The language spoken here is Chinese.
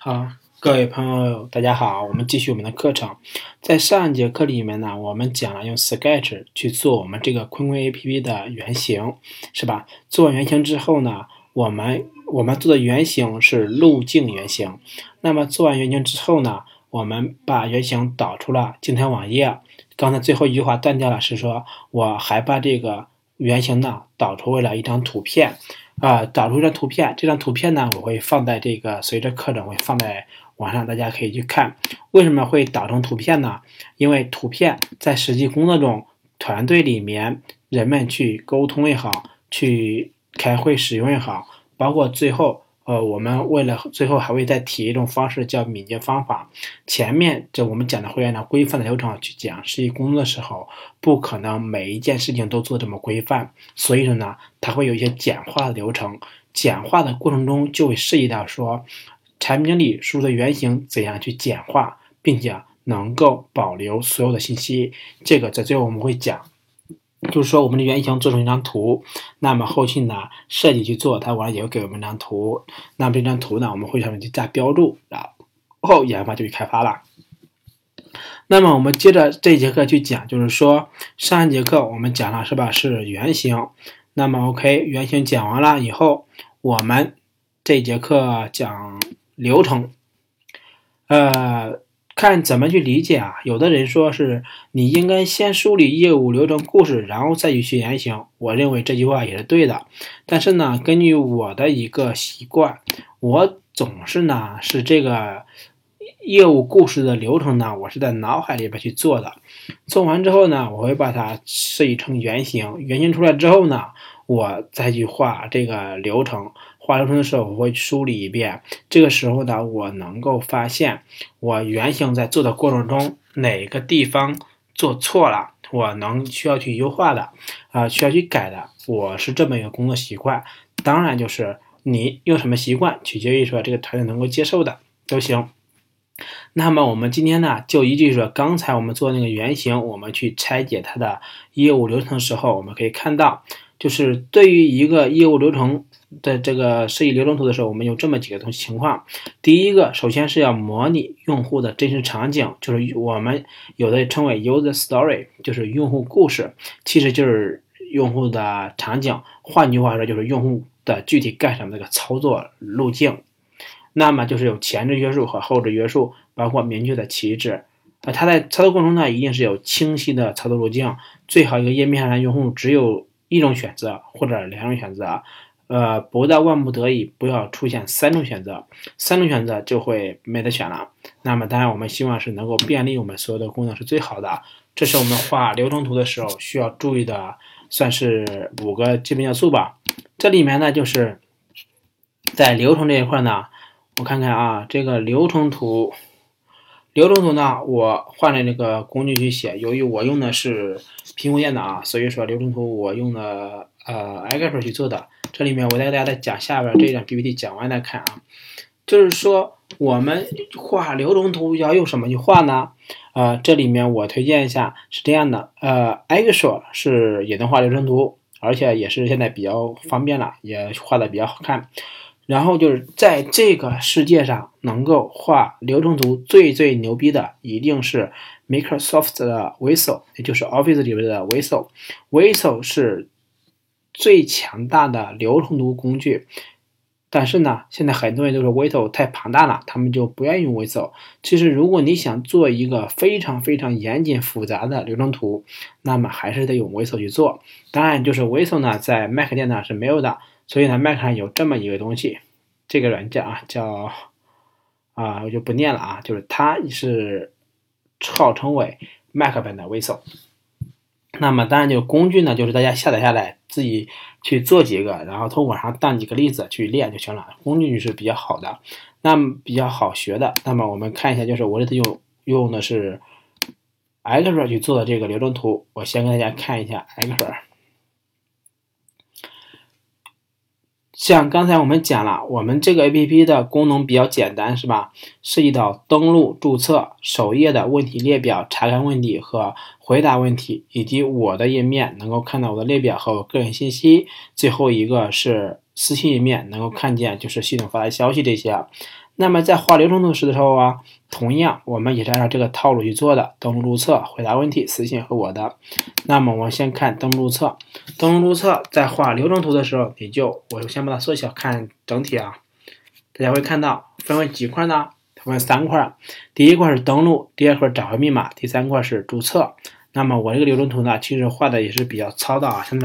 好，各位朋友，大家好，我们继续我们的课程。在上一节课里面呢，我们讲了用 Sketch 去做我们这个坤坤 APP 的原型，是吧？做完原型之后呢，我们我们做的原型是路径原型。那么做完原型之后呢，我们把原型导出了静态网页。刚才最后一句话断掉了，是说我还把这个原型呢导出为了一张图片。啊，导出一张图片，这张图片呢，我会放在这个随着课程会放在网上，大家可以去看。为什么会导成图片呢？因为图片在实际工作中，团队里面人们去沟通也好，去开会使用也好，包括最后。呃，我们为了最后还会再提一种方式，叫敏捷方法。前面这我们讲的会按照规范的流程去讲。实际工作的时候，不可能每一件事情都做这么规范，所以说呢，它会有一些简化的流程。简化的过程中，就会涉及到说，产品经理输入的原型怎样去简化，并且能够保留所有的信息。这个在最后我们会讲。就是说，我们的原型做成一张图，那么后期呢，设计去做，它完了也会给我们一张图。那么这张图呢，我们会上面去加标注，然后研发就去开发了。那么我们接着这节课去讲，就是说上一节课我们讲了是吧？是原型。那么 OK，原型讲完了以后，我们这节课讲流程，呃。看怎么去理解啊？有的人说是你应该先梳理业务流程故事，然后再去学原型。我认为这句话也是对的。但是呢，根据我的一个习惯，我总是呢是这个业务故事的流程呢，我是在脑海里边去做的。做完之后呢，我会把它设计成原型。原型出来之后呢，我再去画这个流程。画流程的时候，我会梳理一遍。这个时候呢，我能够发现我原型在做的过程中哪个地方做错了，我能需要去优化的，啊，需要去改的。我是这么一个工作习惯。当然，就是你用什么习惯，取决于说这个团队能够接受的都行。那么我们今天呢，就依据说刚才我们做那个原型，我们去拆解它的业务流程的时候，我们可以看到，就是对于一个业务流程。的这个设计流程图的时候，我们有这么几个东西情况。第一个，首先是要模拟用户的真实场景，就是我们有的称为 user story，就是用户故事，其实就是用户的场景。换句话说，就是用户的具体干什么这个操作路径。那么就是有前置约束和后置约束，包括明确的旗帜。啊，它在操作过程中呢，一定是有清晰的操作路径，最好一个页面上用户只有一种选择或者两种选择。呃，不到万不得已，不要出现三种选择，三种选择就会没得选了。那么，当然我们希望是能够便利我们所有的功能是最好的。这是我们画流程图的时候需要注意的，算是五个基本要素吧。这里面呢，就是在流程这一块呢，我看看啊，这个流程图，流程图呢，我换了那个工具去写。由于我用的是苹果电脑啊，所以说流程图我用的呃 Excel 去做的。这里面我带大家再讲下边这一张 PPT 讲完再看啊，就是说我们画流程图要用什么去画呢？呃，这里面我推荐一下是这样的，呃，Excel 是也能画流程图，而且也是现在比较方便了，也画的比较好看。然后就是在这个世界上能够画流程图最最牛逼的，一定是 Microsoft 的 Visio，也就是 Office 里面的 Visio。Visio 是。最强大的流程图工具，但是呢，现在很多人都说 Visio 太庞大了，他们就不愿意用 Visio。其实，如果你想做一个非常非常严谨复杂的流程图，那么还是得用 Visio 去做。当然，就是 Visio 呢，在 Mac 电脑是没有的，所以呢，Mac 上有这么一个东西，这个软件啊，叫啊，我就不念了啊，就是它是号称为 Mac 版的 Visio。那么当然，就工具呢，就是大家下载下来自己去做几个，然后从网上当几个例子去练就行了。工具是比较好的，那么比较好学的。那么我们看一下，就是我这次用用的是 Excel 去做的这个流程图。我先给大家看一下 Excel。像刚才我们讲了，我们这个 A P P 的功能比较简单，是吧？涉及到登录、注册、首页的问题列表、查看问题和回答问题，以及我的页面能够看到我的列表和我个人信息。最后一个是私信页面，能够看见就是系统发来消息这些。那么在画流程图时的时候啊，同样我们也是按照这个套路去做的。登录注册，回答问题，私信和我的。那么我们先看登录注册，登录注册在画流程图的时候，你就我就先把它缩小看整体啊。大家会看到分为几块呢？分为三块。第一块是登录，第二块找回密码，第三块是注册。那么我这个流程图呢，其实画的也是比较糙的啊，相对